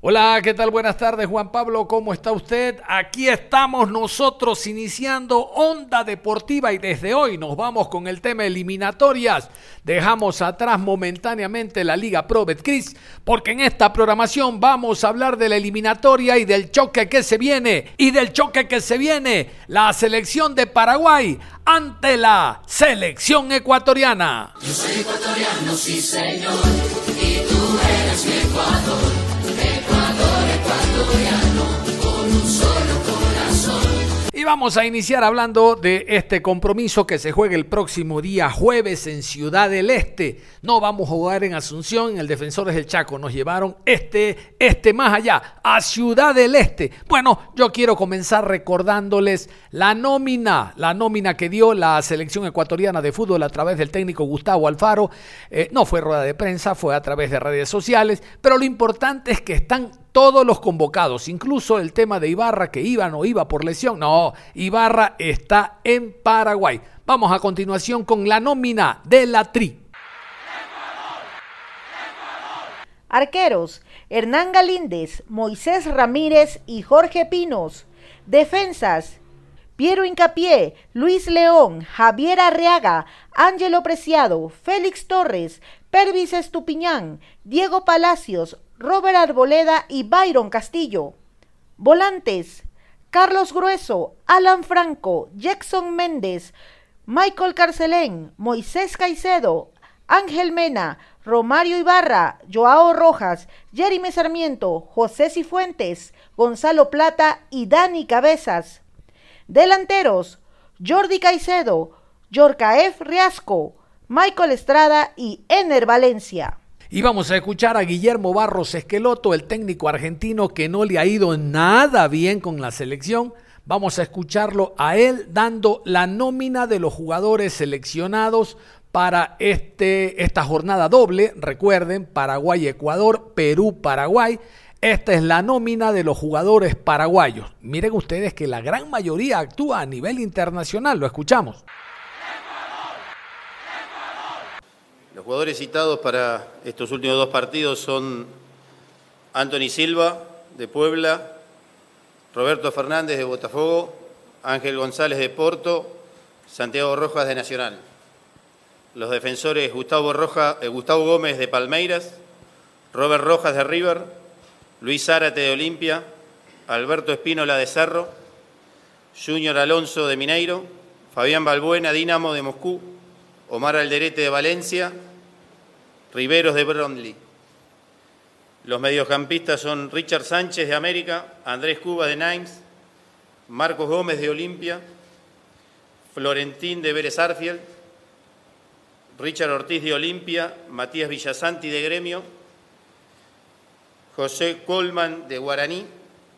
Hola, ¿qué tal? Buenas tardes, Juan Pablo, ¿cómo está usted? Aquí estamos nosotros iniciando Onda Deportiva y desde hoy nos vamos con el tema eliminatorias. Dejamos atrás momentáneamente la Liga Pro Betcris porque en esta programación vamos a hablar de la eliminatoria y del choque que se viene y del choque que se viene la selección de Paraguay ante la selección ecuatoriana. Yo soy ecuatoriano, sí señor, y tú eres mi Ecuador. Y vamos a iniciar hablando de este compromiso que se juega el próximo día jueves en Ciudad del Este. No vamos a jugar en Asunción, en el Defensores del Chaco. Nos llevaron este, este más allá, a Ciudad del Este. Bueno, yo quiero comenzar recordándoles la nómina, la nómina que dio la selección ecuatoriana de fútbol a través del técnico Gustavo Alfaro. Eh, no fue rueda de prensa, fue a través de redes sociales, pero lo importante es que están todos los convocados, incluso el tema de Ibarra que iba no iba por lesión. No, Ibarra está en Paraguay. Vamos a continuación con la nómina de la Tri. Arqueros, Hernán Galíndez, Moisés Ramírez y Jorge Pinos. Defensas, Piero Incapié, Luis León, Javier Arriaga, Ángelo Preciado, Félix Torres, Pervis Estupiñán, Diego Palacios, Robert Arboleda y Byron Castillo. Volantes, Carlos Grueso, Alan Franco, Jackson Méndez, Michael Carcelén, Moisés Caicedo, Ángel Mena, Romario Ibarra, Joao Rojas, Jeremy Sarmiento, José Cifuentes, Gonzalo Plata y Dani Cabezas. Delanteros, Jordi Caicedo, Yorcaef Riasco, Michael Estrada y Ener Valencia. Y vamos a escuchar a Guillermo Barros Esqueloto, el técnico argentino que no le ha ido nada bien con la selección. Vamos a escucharlo a él dando la nómina de los jugadores seleccionados para este, esta jornada doble. Recuerden, Paraguay-Ecuador, Perú-Paraguay. Esta es la nómina de los jugadores paraguayos. Miren ustedes que la gran mayoría actúa a nivel internacional. Lo escuchamos. Los jugadores citados para estos últimos dos partidos son Anthony Silva, de Puebla, Roberto Fernández, de Botafogo, Ángel González, de Porto, Santiago Rojas, de Nacional. Los defensores Gustavo, eh, Gustavo Gómez, de Palmeiras, Robert Rojas, de River, Luis Zárate, de Olimpia, Alberto Espínola, de Cerro, Junior Alonso, de Mineiro, Fabián Balbuena, Dinamo, de Moscú, Omar Alderete, de Valencia, Riveros de Brondley. Los mediocampistas son Richard Sánchez de América, Andrés Cuba de Nimes, Marcos Gómez de Olimpia, Florentín de Vélez Arfield, Richard Ortiz de Olimpia, Matías Villasanti de Gremio, José Colman de Guaraní,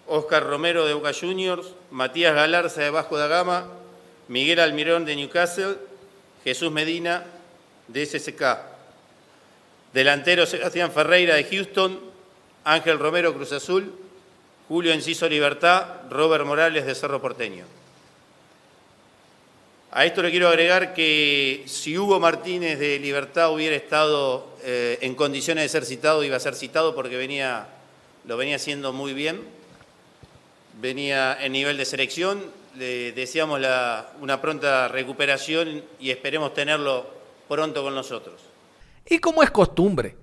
Oscar Romero de Boca Juniors, Matías Galarza de Vasco da Gama, Miguel Almirón de Newcastle, Jesús Medina de SSK. Delantero Sebastián Ferreira de Houston, Ángel Romero Cruz Azul, Julio Enciso Libertad, Robert Morales de Cerro Porteño. A esto le quiero agregar que si Hugo Martínez de Libertad hubiera estado eh, en condiciones de ser citado, iba a ser citado porque venía, lo venía haciendo muy bien, venía en nivel de selección, le deseamos una pronta recuperación y esperemos tenerlo pronto con nosotros. Y como es costumbre,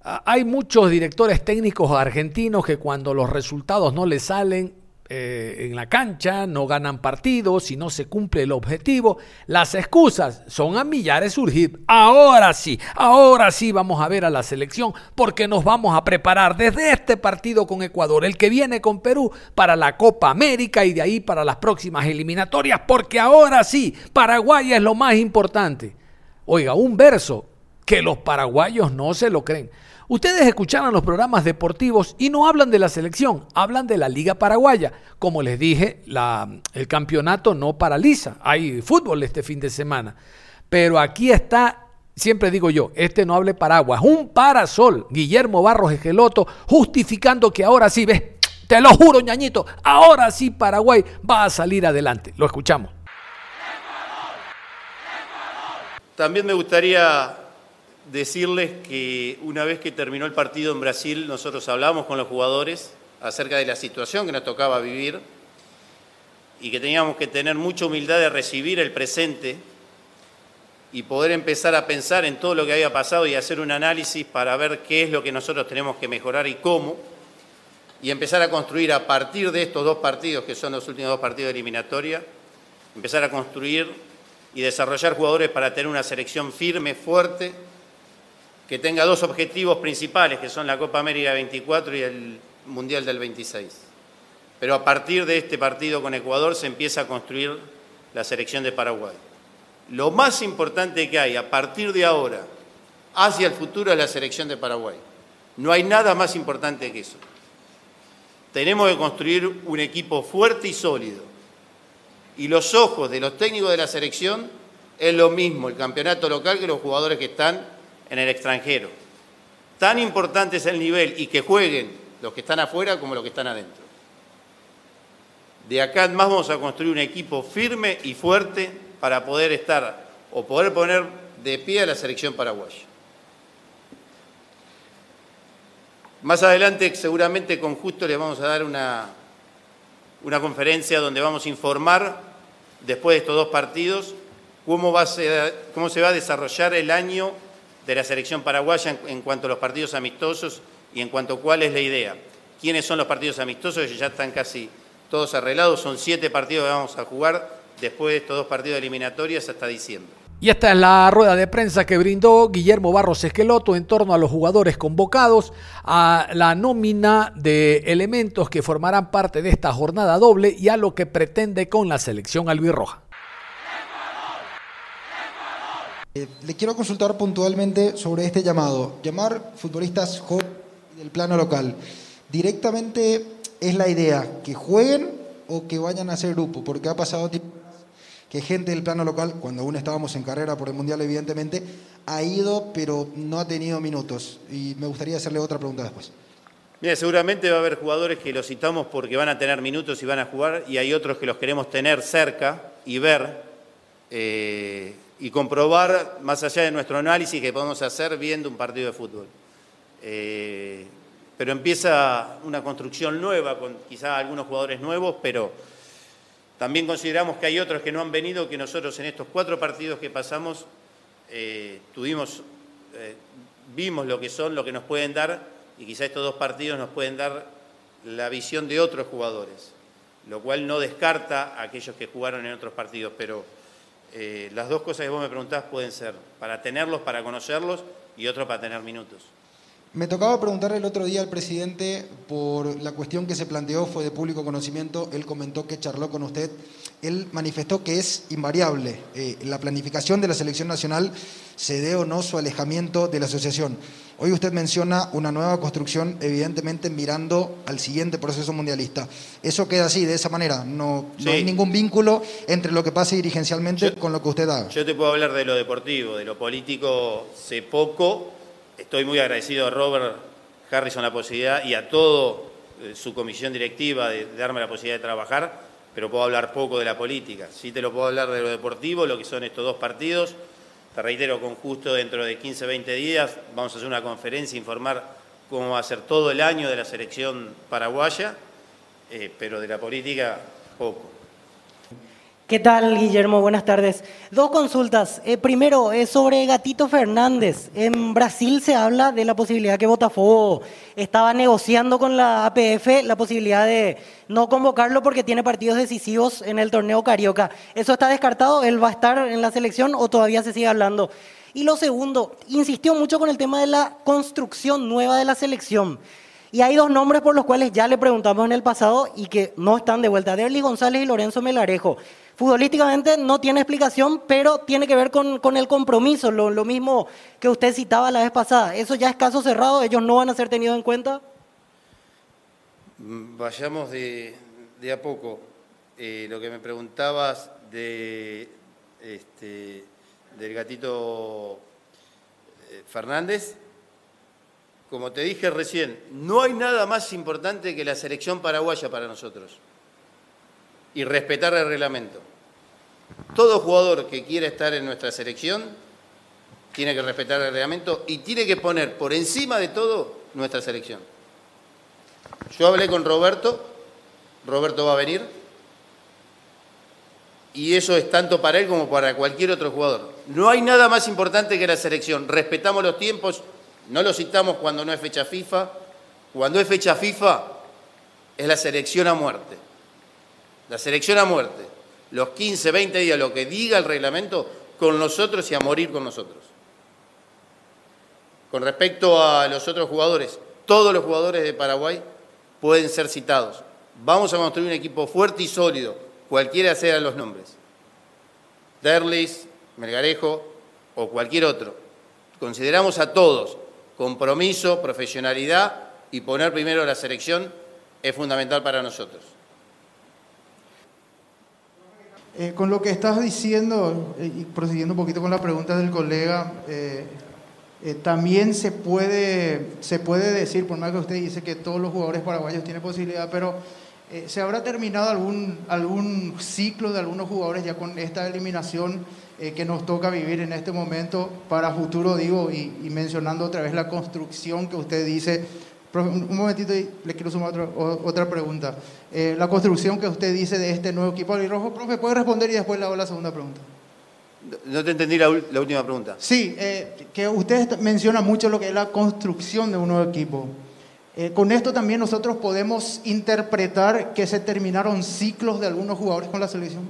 hay muchos directores técnicos argentinos que cuando los resultados no les salen, eh, en la cancha, no ganan partidos, y no se cumple el objetivo. Las excusas son a millares surgir. Ahora sí, ahora sí vamos a ver a la selección porque nos vamos a preparar desde este partido con Ecuador, el que viene con Perú para la Copa América y de ahí para las próximas eliminatorias, porque ahora sí, Paraguay es lo más importante. Oiga, un verso que los paraguayos no se lo creen. Ustedes escucharon los programas deportivos y no hablan de la selección, hablan de la Liga Paraguaya. Como les dije, el campeonato no paraliza. Hay fútbol este fin de semana. Pero aquí está, siempre digo yo, este no hable paraguas, un parasol. Guillermo Barros Esqueloto justificando que ahora sí, ves, te lo juro, ñañito, ahora sí Paraguay va a salir adelante. Lo escuchamos. También me gustaría decirles que una vez que terminó el partido en Brasil, nosotros hablamos con los jugadores acerca de la situación que nos tocaba vivir y que teníamos que tener mucha humildad de recibir el presente y poder empezar a pensar en todo lo que había pasado y hacer un análisis para ver qué es lo que nosotros tenemos que mejorar y cómo, y empezar a construir a partir de estos dos partidos, que son los últimos dos partidos de eliminatoria, empezar a construir y desarrollar jugadores para tener una selección firme, fuerte, que tenga dos objetivos principales, que son la Copa América 24 y el Mundial del 26. Pero a partir de este partido con Ecuador se empieza a construir la selección de Paraguay. Lo más importante que hay a partir de ahora hacia el futuro es la selección de Paraguay. No hay nada más importante que eso. Tenemos que construir un equipo fuerte y sólido. Y los ojos de los técnicos de la selección es lo mismo el campeonato local que los jugadores que están en el extranjero. Tan importante es el nivel y que jueguen los que están afuera como los que están adentro. De acá en más vamos a construir un equipo firme y fuerte para poder estar o poder poner de pie a la selección paraguaya. Más adelante seguramente con Justo les vamos a dar una, una conferencia donde vamos a informar, después de estos dos partidos, cómo, va cómo se va a desarrollar el año de la selección paraguaya en, cuanto a los partidos amistosos y en cuanto a cuál es la idea. ¿Quiénes son los partidos amistosos? Ya están casi todos arreglados. Son siete partidos que vamos a jugar después de estos dos partidos eliminatorios hasta diciembre. Y esta es la rueda de prensa que brindó Guillermo Barros Esqueloto en torno a los jugadores convocados, a la nómina de elementos que formarán parte de esta jornada doble y a lo que pretende con la selección albirroja. Eh, le quiero consultar puntualmente sobre este llamado. Llamar futbolistas jóvenes del plano local. ¿Directamente es la idea que jueguen o que vayan a hacer grupo? Porque ha pasado que gente del plano local, cuando aún estábamos en carrera por el Mundial, evidentemente, ha ido, pero no ha tenido minutos. Y me gustaría hacerle otra pregunta después. Mira, seguramente va a haber jugadores que los citamos porque van a tener minutos y van a jugar, y hay otros que los queremos tener cerca y ver. Eh, y comprobar, más allá de nuestro análisis que podemos hacer viendo un partido de fútbol. Eh, pero empieza una construcción nueva, con quizá algunos jugadores nuevos, pero también consideramos que hay otros que no han venido, que nosotros en estos cuatro partidos que pasamos eh, tuvimos, eh, vimos lo que son, lo que nos pueden dar, y quizá estos dos partidos nos pueden dar la visión de otros jugadores, lo cual no descarta a aquellos que jugaron en otros partidos, pero eh, las dos cosas que vos me preguntás pueden ser para tenerlos, para conocerlos y otro para tener minutos. Me tocaba preguntarle el otro día al presidente por la cuestión que se planteó, fue de público conocimiento, él comentó que charló con usted, él manifestó que es invariable eh, la planificación de la selección nacional, se dé o no su alejamiento de la asociación. Hoy usted menciona una nueva construcción, evidentemente mirando al siguiente proceso mundialista. Eso queda así, de esa manera, no, hay ningún vínculo entre lo que pase dirigencialmente con lo que usted haga. Yo te puedo hablar de lo deportivo, de lo político sé poco Estoy muy agradecido a Robert Harrison la posibilidad y a toda eh, su comisión directiva de, darme la posibilidad de trabajar, pero puedo hablar poco de la política. Sí te lo puedo hablar de lo deportivo, lo que son estos dos partidos. Te reitero, con justo dentro de 15, 20 días vamos a hacer una conferencia, informar cómo va a ser todo el año de la selección paraguaya, eh, pero de la política poco. ¿Qué tal, Guillermo? Buenas tardes. Dos consultas. Eh, primero, es sobre Gatito Fernández. En Brasil se habla de la posibilidad que Botafogo estaba negociando con la APF la posibilidad de no convocarlo porque tiene partidos decisivos en el torneo Carioca. ¿Eso está descartado? ¿Él va a estar en la selección o todavía se sigue hablando? Y lo segundo, insistió mucho con el tema de la construcción nueva de la selección. Y hay dos nombres por los cuales ya le preguntamos en el pasado y que no están de vuelta, Derly González y Lorenzo Melarejo. Futbolísticamente no tiene explicación, pero tiene que ver con, el compromiso, lo, mismo que usted citaba la vez pasada. ¿Eso ya es caso cerrado? ¿Ellos no van a ser tenidos en cuenta? Mm, vayamos de, a poco. Eh, lo que me preguntabas de, este, del gatito eh, Fernández, como te dije recién, no hay nada más importante que la selección paraguaya para nosotros y respetar el reglamento. Todo jugador que quiera estar en nuestra selección tiene que respetar el reglamento y tiene que poner por encima de todo nuestra selección. Yo hablé con Roberto, Roberto va a venir, y eso es tanto para él como para cualquier otro jugador. No hay nada más importante que la selección. Respetamos los tiempos, no los citamos cuando no es fecha FIFA. Cuando es fecha FIFA, es la selección a muerte. La selección a muerte los 15, 20 días, lo que diga el reglamento, con nosotros y a morir con nosotros. Con respecto a los otros jugadores, todos los jugadores de Paraguay pueden ser citados. Vamos a construir un equipo fuerte y sólido, cualquiera sean los nombres. Derlis, Melgarejo o cualquier otro. Consideramos a todos compromiso, profesionalidad y poner primero la selección es fundamental para nosotros. Eh, con lo que estás diciendo, eh, y prosiguiendo un poquito con la pregunta del colega, eh, también se puede, se puede decir, por más que usted dice que todos los jugadores paraguayos tienen posibilidad, pero ¿se habrá terminado algún, algún ciclo de algunos jugadores ya con esta eliminación que nos toca vivir en este momento para futuro, digo, y, y mencionando otra vez la construcción que usted dice? Un momentito y le quiero sumar otra, otra pregunta. Eh, la construcción que usted dice de este nuevo equipo rojo, profe, ¿puede responder y después le hago la segunda pregunta? No te entendí la, última pregunta. Sí, eh, que usted menciona mucho lo que es la construcción de un nuevo equipo. Eh, con esto también nosotros podemos interpretar que se terminaron ciclos de algunos jugadores con la selección.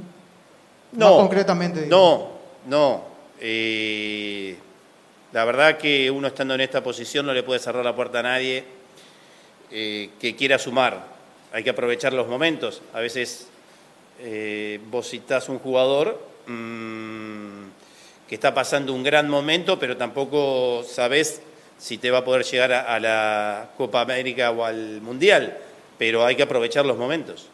No, concretamente. No, no. la verdad que uno estando en esta posición no le puede cerrar la puerta a nadie eh, que quiera sumar. Hay que aprovechar los momentos. A veces eh, vos citás un jugador mm, que está pasando un gran momento, pero tampoco sabés si te va a poder llegar a, la Copa América o al Mundial. Pero hay que aprovechar los momentos.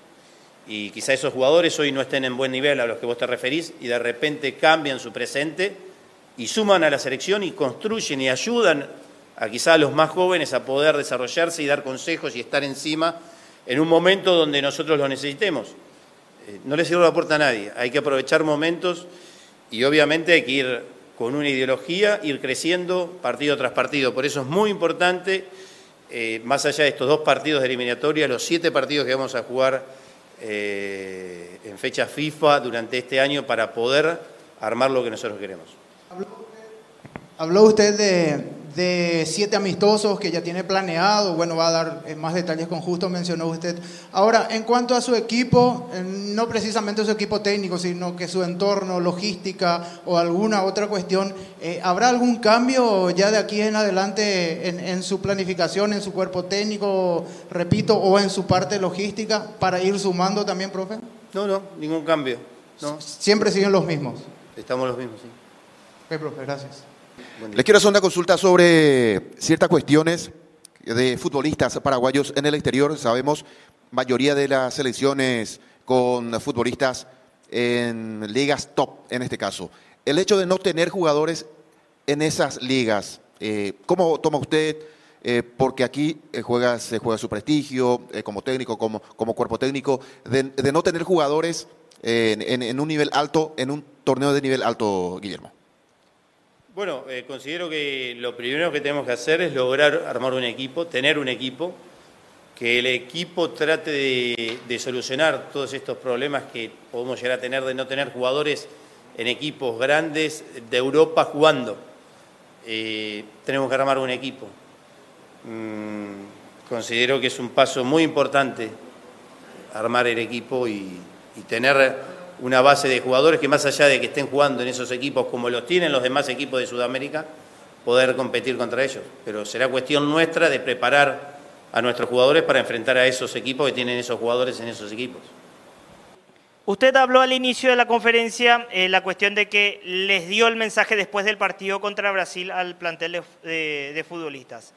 Y quizá esos jugadores hoy no estén en buen nivel a los que vos te referís y de repente cambian su presente y suman a la selección y construyen y ayudan a quizá a los más jóvenes a poder desarrollarse y dar consejos y estar encima en un momento donde nosotros lo necesitemos. Eh, no le cierro la puerta a nadie, hay que aprovechar momentos y obviamente hay que ir con una ideología, ir creciendo partido tras partido. Por eso es muy importante, eh, más allá de estos dos partidos de eliminatoria, los siete partidos que vamos a jugar eh, en fecha FIFA durante este año para poder armar lo que nosotros queremos. Habló usted de, de siete amistosos que ya tiene planeado. Bueno, va a dar eh, más detalles con justo, mencionó usted. Ahora, en cuanto a su equipo, eh, no precisamente su equipo técnico, sino que su entorno, logística o alguna otra cuestión, eh, ¿habrá algún cambio ya de aquí en adelante en, su planificación, en su cuerpo técnico, repito, o en su parte logística para ir sumando también, profe? No, no, ningún cambio. No. Siempre siguen los mismos. Estamos los mismos, sí. Ok, profe, gracias. Les quiero hacer una consulta sobre ciertas cuestiones de futbolistas paraguayos en el exterior. Sabemos, mayoría de las selecciones con futbolistas en ligas top, en este caso. El hecho de no tener jugadores en esas ligas, eh, ¿cómo toma usted? Eh, porque aquí eh, juega, se juega su prestigio como técnico, como, como cuerpo técnico, de, no tener jugadores en un nivel alto, en un torneo de nivel alto, Guillermo. Bueno, eh, considero que lo primero que tenemos que hacer es lograr armar un equipo, tener un equipo. que el equipo trate de, solucionar todos estos problemas que podemos llegar a tener de no tener jugadores en equipos grandes de Europa jugando. Eh, tenemos que armar un equipo. Mm, considero que es un paso muy importante armar el equipo y tener una base de jugadores que más allá de que estén jugando en esos equipos como los tienen los demás equipos de Sudamérica, poder competir contra ellos. Pero será cuestión nuestra de preparar a nuestros jugadores para enfrentar a esos equipos que tienen esos jugadores en esos equipos. Usted habló al inicio de la conferencia eh, la cuestión de que les dio el mensaje después del partido contra Brasil al plantel de, futbolistas.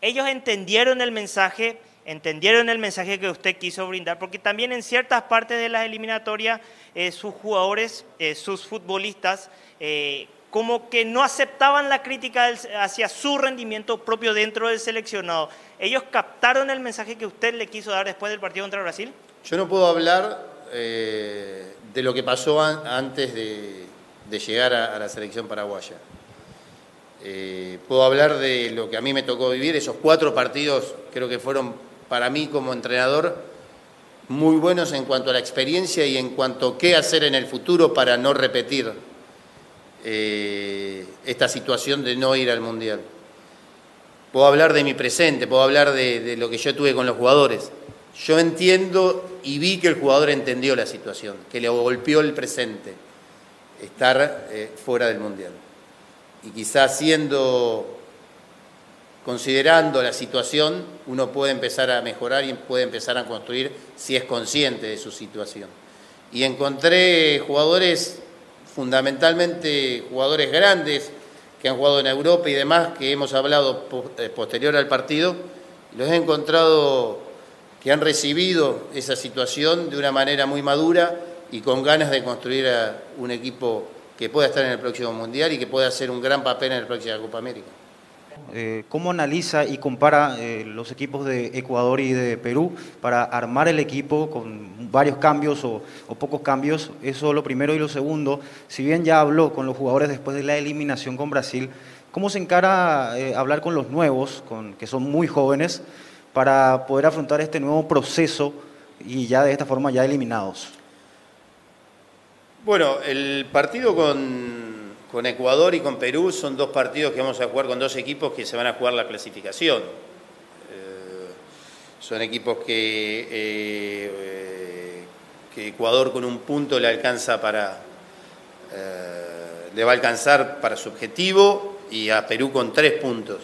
Ellos entendieron el mensaje, entendieron el mensaje que usted quiso brindar, porque también en ciertas partes de las eliminatorias eh, sus jugadores, eh, sus futbolistas, eh, como que no aceptaban la crítica hacia su rendimiento propio dentro del seleccionado. ¿Ellos captaron el mensaje que usted le quiso dar después del partido contra Brasil? Yo no puedo hablar de lo que pasó an- antes de, llegar a, la selección paraguaya. Puedo hablar de lo que a mí me tocó vivir, esos cuatro partidos creo que fueron para mí como entrenador muy buenos en cuanto a la experiencia y en cuanto a qué hacer en el futuro para no repetir eh, esta situación de no ir al Mundial. Puedo hablar de mi presente, puedo hablar de, lo que yo tuve con los jugadores. Yo entiendo y vi que el jugador entendió la situación, que le golpeó el presente, estar eh, fuera del Mundial. Y quizás siendo, considerando la situación, uno puede empezar a mejorar y puede empezar a construir si es consciente de su situación. Y encontré jugadores, fundamentalmente jugadores grandes, que han jugado en Europa y demás, que hemos hablado eh, posterior al partido, los he encontrado que han recibido esa situación de una manera muy madura y con ganas de construir un equipo que pueda estar en el próximo Mundial y que pueda hacer un gran papel en la próxima Copa América. Eh, ¿Cómo analiza y compara eh, los equipos de Ecuador y de Perú para armar el equipo con varios cambios o, pocos cambios? Eso lo primero. Y lo segundo, si bien ya habló con los jugadores después de la eliminación con Brasil, ¿cómo se encara eh, hablar con los nuevos, con, que son muy jóvenes, para poder afrontar este nuevo proceso y ya de esta forma ya eliminados? Bueno, el partido con, con Ecuador y con Perú son dos partidos que vamos a jugar con dos equipos que se van a jugar la clasificación. Eh, son equipos que, eh, que Ecuador con un punto le alcanza para eh, le va a alcanzar para su objetivo y a Perú con tres puntos.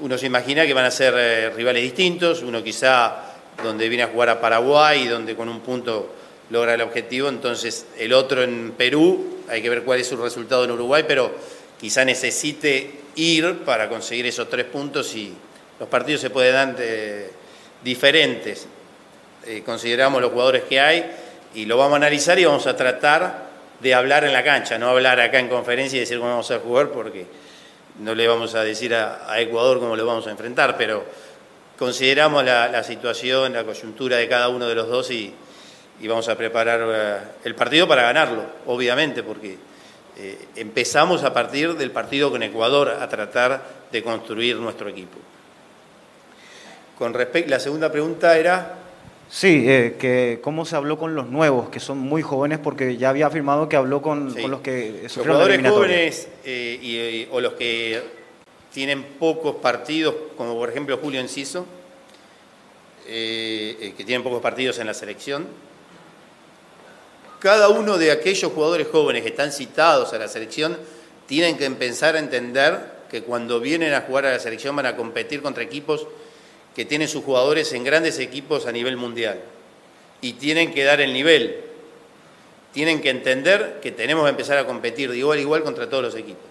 Uno se imagina que van a ser rivales distintos, uno quizá donde viene a jugar a Paraguay, donde con un punto logra el objetivo, entonces el otro en Perú, hay que ver cuál es su resultado en Uruguay, pero quizá necesite ir para conseguir esos tres puntos y los partidos se pueden dar eh, diferentes. Eh, consideramos los jugadores que hay y lo vamos a analizar y vamos a tratar de hablar en la cancha, no hablar acá en conferencia y decir cómo vamos a jugar porque no le vamos a decir a, Ecuador cómo lo vamos a enfrentar, pero consideramos la, la situación, la coyuntura de cada uno de los dos y, y vamos a preparar eh, el partido para ganarlo, obviamente, porque eh, empezamos a partir del partido con Ecuador a tratar de construir nuestro equipo. Con respecto, la segunda pregunta era... Sí, eh, que cómo se habló con los nuevos, que son muy jóvenes, porque ya había afirmado que habló con, Sí. con los que Los jugadores jóvenes eh, y- y- o los que tienen pocos partidos, como por ejemplo Julio Enciso, que tienen pocos partidos en la selección. Cada uno de aquellos jugadores jóvenes que están citados a la selección tienen que empezar a entender que cuando vienen a jugar a la selección van a competir contra equipos que tienen sus jugadores en grandes equipos a nivel mundial. Y tienen que dar el nivel, tienen que entender que tenemos que empezar a competir de igual a igual contra todos los equipos.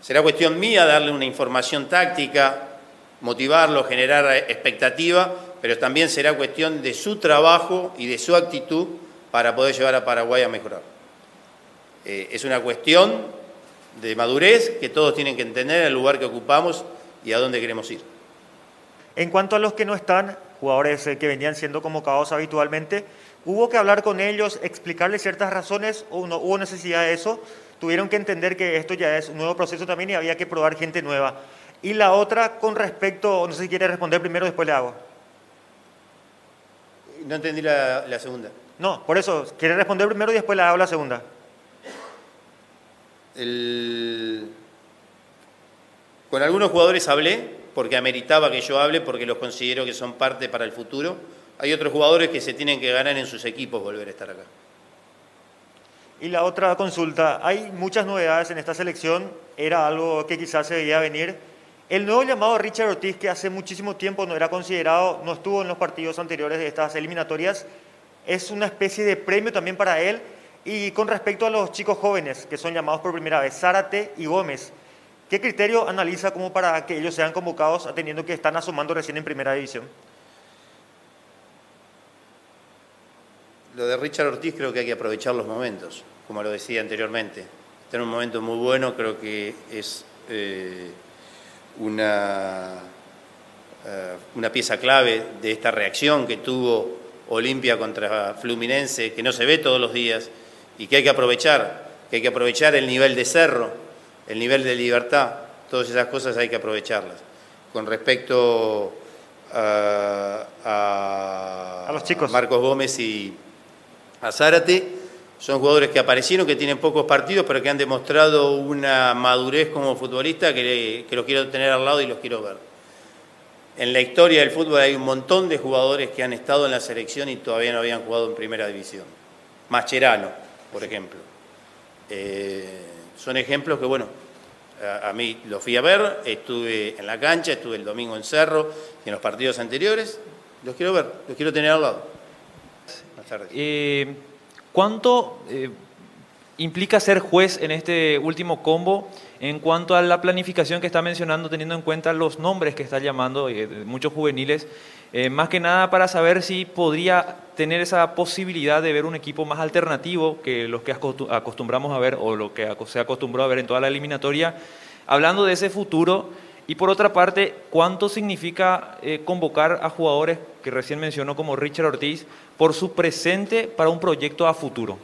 Será cuestión mía darle una información táctica, motivarlo, generar expectativa, pero también será cuestión de su trabajo y de su actitud para poder llevar a Paraguay a mejorar. Eh, es una cuestión de madurez que todos tienen que entender el lugar que ocupamos y a dónde queremos ir. En cuanto a los que no están, jugadores eh, que venían siendo convocados habitualmente, hubo que hablar con ellos, explicarles ciertas razones, o no hubo necesidad de eso, tuvieron que entender que esto ya es un nuevo proceso también y había que probar gente nueva. Y la otra con respecto, no sé si quiere responder primero, después le hago. No entendí la, la segunda. No, por eso, quiere responder primero y después le hago la segunda. El- Con algunos jugadores hablé, porque ameritaba que yo hable, porque los considero que son parte para el futuro. Hay otros jugadores que se tienen que ganar en sus equipos volver a estar acá. Y la otra consulta, hay muchas novedades en esta selección, era algo que quizás se veía venir. El nuevo llamado Richard Ortiz, que hace muchísimo tiempo no era considerado, no estuvo en los partidos anteriores de estas eliminatorias, es una especie de premio también para él. Y con respecto a los chicos jóvenes que son llamados por primera vez, Zárate y Gómez, ¿qué criterio analiza como para que ellos sean convocados, atendiendo que están asomando recién en primera división? Lo de Richard Ortiz creo que hay que aprovechar los momentos, como lo decía anteriormente. Está en un momento muy bueno, creo que es eh, una, eh, una pieza clave de esta reacción que tuvo Olimpia contra Fluminense, que no se ve todos los días y que hay que aprovechar, que hay que aprovechar el nivel de cerro, el nivel de libertad, todas esas cosas hay que aprovecharlas. Con respecto a, a- A los chicos. Marcos Gómez y a Zárate, son jugadores que aparecieron, que tienen pocos partidos, pero que han demostrado una madurez como futbolista que, que los quiero tener al lado y los quiero ver. En la historia del fútbol hay un montón de jugadores que han estado en la selección y todavía no habían jugado en primera división. Mascherano, por ejemplo. Eh, son ejemplos que, bueno, a, a mí los fui a ver, estuve en la cancha, estuve el domingo en Cerro y en los partidos anteriores. Los quiero ver, los quiero tener al lado. Buenas tardes. Eh, ¿Cuánto eh, implica ser juez en este último combo en cuanto a la planificación que está mencionando, teniendo en cuenta los nombres que está llamando, eh, muchos juveniles? Eh, más que nada para saber si podría tener esa posibilidad de ver un equipo más alternativo que los que acostu- acostumbramos a ver o lo que se acostumbró a ver en toda la eliminatoria. Hablando de ese futuro, y por otra parte, ¿cuánto significa eh, convocar a jugadores que recién mencionó como Richard Ortiz por su presente para un proyecto a futuro?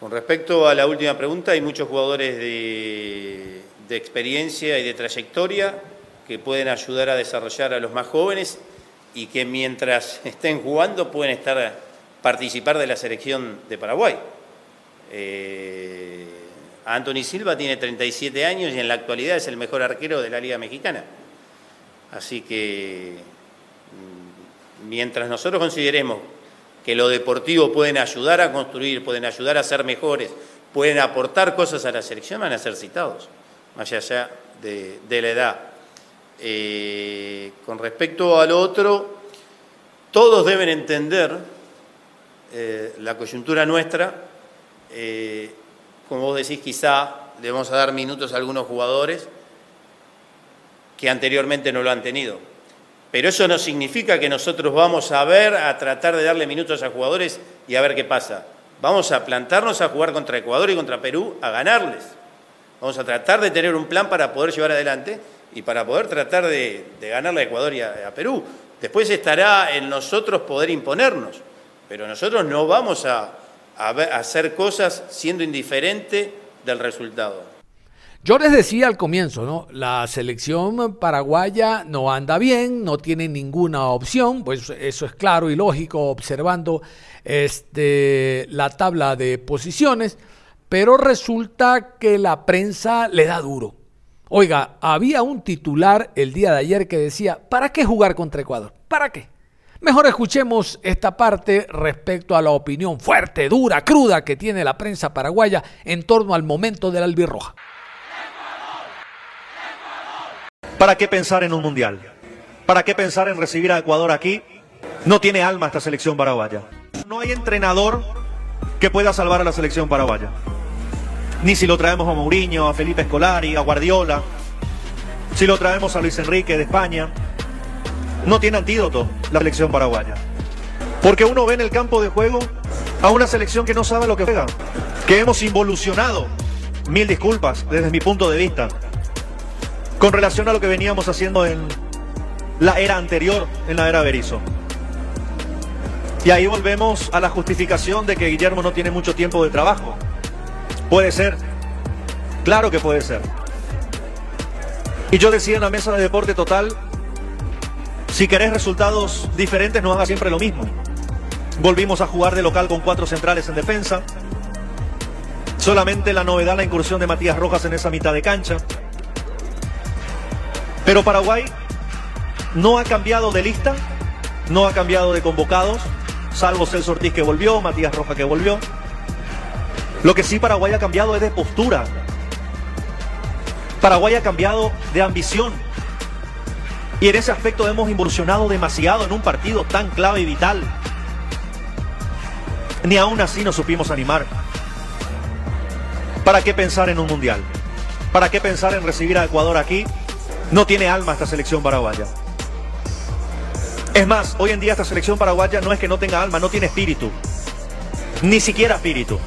Con respecto a la última pregunta, hay muchos jugadores de, experiencia y de trayectoria que pueden ayudar a desarrollar a los más jóvenes y que mientras estén jugando pueden estar participar de la selección de Paraguay. Eh, Anthony Silva tiene 37 años y en la actualidad es el mejor arquero de la Liga Mexicana. Así que mm, mientras nosotros consideremos que lo deportivo pueden ayudar a construir, pueden ayudar a ser mejores, pueden aportar cosas a la selección, van a ser citados, más allá de, la edad. Eh, con respecto al otro, todos deben entender eh, la coyuntura nuestra. eh, como vos decís, quizá le vamos a dar minutos a algunos jugadores que anteriormente no lo han tenido. Pero eso no significa que nosotros vamos a ver, a tratar de darle minutos a jugadores y a ver qué pasa. Vamos a plantarnos a jugar contra Ecuador y contra Perú, a ganarles. Vamos a tratar de tener un plan para poder llevar adelante y para poder tratar de, ganarle a Ecuador y a, Perú. Después estará en nosotros poder imponernos, pero nosotros no vamos a, a hacer cosas siendo indiferente del resultado. Yo les decía al comienzo, ¿no? La selección paraguaya no anda bien, no tiene ninguna opción, pues eso es claro y lógico observando este, la tabla de posiciones, pero resulta que la prensa le da duro. Oiga, había un titular el día de ayer que decía, ¿para qué jugar contra Ecuador? ¿Para qué? Mejor escuchemos esta parte respecto a la opinión fuerte, dura, cruda que tiene la prensa paraguaya en torno al momento de la albirroja. ¿Para qué pensar en un mundial? ¿Para qué pensar en recibir a Ecuador aquí? No tiene alma esta selección paraguaya. No hay entrenador que pueda salvar a la selección paraguaya. Ni si lo traemos a Mourinho, a Felipe Escolari, a Guardiola, si lo traemos a Luis Enrique de España. No tiene antídoto la selección paraguaya. Porque uno ve en el campo de juego a una selección que no sabe lo que juega, que hemos involucionado. Mil disculpas desde mi punto de vista con relación a lo que veníamos haciendo en la era anterior, en la era Berizzo. Y ahí volvemos a la justificación de que Guillermo no tiene mucho tiempo de trabajo. Puede ser, claro que puede ser. Y yo decía en la mesa de deporte total, si querés resultados diferentes, no hagas siempre lo mismo. Volvimos a jugar de local con cuatro centrales en defensa. Solamente la novedad, la incursión de Matías Rojas en esa mitad de cancha. Pero Paraguay no ha cambiado de lista, no ha cambiado de convocados, salvo Celso Ortiz que volvió, Matías Rojas que volvió. Lo que sí Paraguay ha cambiado es de postura. Paraguay ha cambiado de ambición. Y en ese aspecto hemos involucionado demasiado en un partido tan clave y vital. Ni aún así nos supimos animar. ¿Para qué pensar en un mundial? ¿Para qué pensar en recibir a Ecuador aquí? No tiene alma esta selección paraguaya. Es más, hoy en día esta selección paraguaya no es que no tenga alma, no tiene espíritu. Ni siquiera espíritu.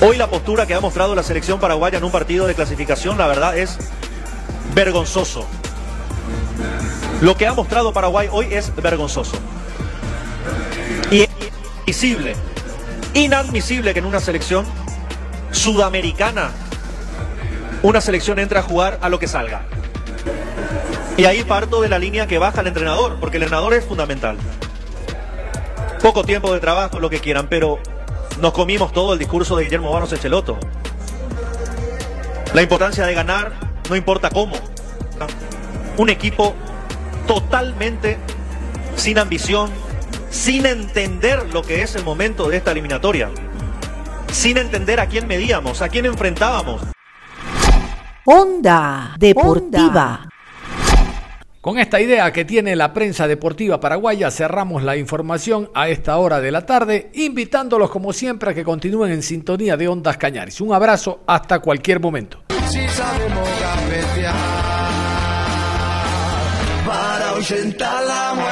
Hoy la postura que ha mostrado la selección paraguaya en un partido de clasificación, la verdad es vergonzoso. Lo que ha mostrado Paraguay hoy es vergonzoso. Y es inadmisible, inadmisible que en una selección sudamericana una selección entre a jugar a lo que salga. Y ahí parto de la línea que baja el entrenador, porque el entrenador es fundamental. Poco tiempo de trabajo, lo que quieran, pero nos comimos todo el discurso de Guillermo Barros Echeloto. La importancia de ganar, no importa cómo. Un equipo totalmente sin ambición, sin entender lo que es el momento de esta eliminatoria, sin entender a quién medíamos, a quién enfrentábamos. Onda Deportiva. Con esta idea que tiene la prensa deportiva paraguaya, cerramos la información a esta hora de la tarde, invitándolos como siempre a que continúen en sintonía de Ondas Cañaris. Un abrazo hasta cualquier momento. Si sabemos para ahuyentar la muerte.